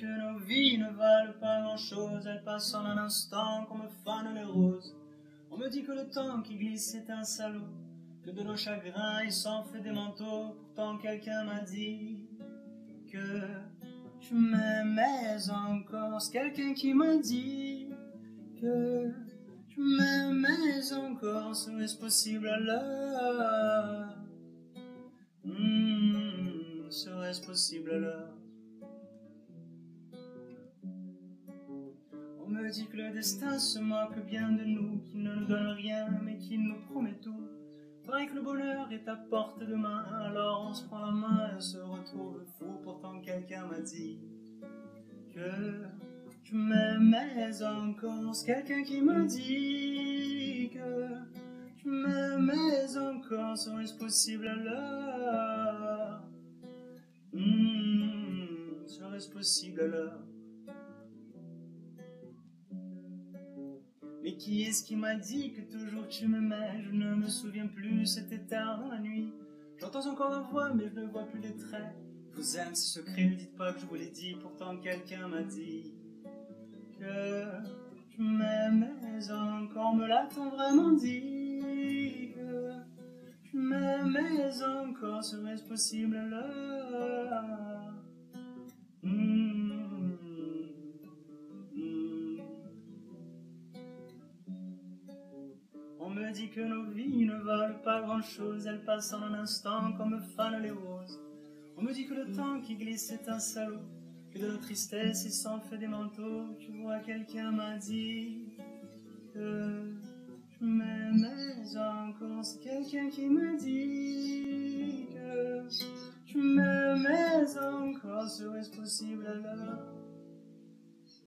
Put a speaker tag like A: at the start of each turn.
A: que nos vies ne valent pas grand-chose, elles passent en un instant comme fanent les roses. On me dit que le temps qui glisse est un salaud, que de nos chagrins il s'en fait des manteaux. Pourtant quelqu'un m'a dit que je m'aimais encore. C'est quelqu'un qui m'a dit que je m'aimais encore. Serait-ce possible alors Hmm, Serait-ce possible alors me dit que le destin se moque bien de nous, qu'il ne nous donne rien, mais qu'il nous promet tout. Pareil que le bonheur est à portée de main, alors on se prend la main et on se retrouve fou. Pourtant quelqu'un m'a dit que je m'aimais encore. C'est quelqu'un qui m'a dit que je m'aimais encore. Serait-ce possible alors? Hmm, Serait-ce possible alors? Mais qui est-ce qui m'a dit que toujours tu m'aimais Je ne me souviens plus, c'était tard dans la nuit. J'entends encore la voix, mais je ne vois plus les traits. Je vous aime, ce secret, ne dites pas que je vous l'ai dit. Pourtant, quelqu'un m'a dit que je m'aimais encore. Me l'a-t-on vraiment dit que je m'aimais encore Serait-ce possible alors On me dit que nos vies ne valent pas grand-chose, elles passent en un instant comme fanent les roses. On me dit que le temps qui glisse est un salaud, que de nos tristesses il s'en fait des manteaux. Tu vois, quelqu'un m'a dit que je m'aimais encore. C'est quelqu'un qui m'a dit que je m'aimais encore. Serait-ce possible? alors